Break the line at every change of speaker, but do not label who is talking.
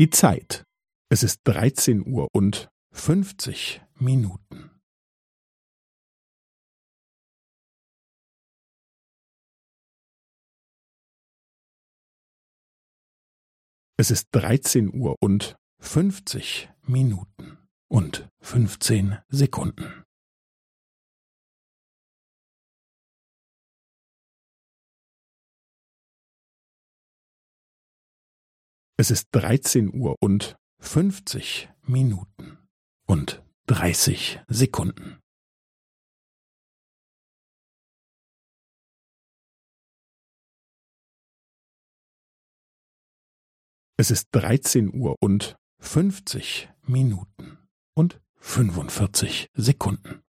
Die Zeit. Es ist dreizehn Uhr und fünfzig Minuten. Es ist dreizehn Uhr und fünfzig Minuten und fünfzehn Sekunden. Es ist dreizehn Uhr und fünfzig Minuten und dreißig Sekunden. Es ist dreizehn Uhr und fünfzig Minuten und fünfundvierzig Sekunden.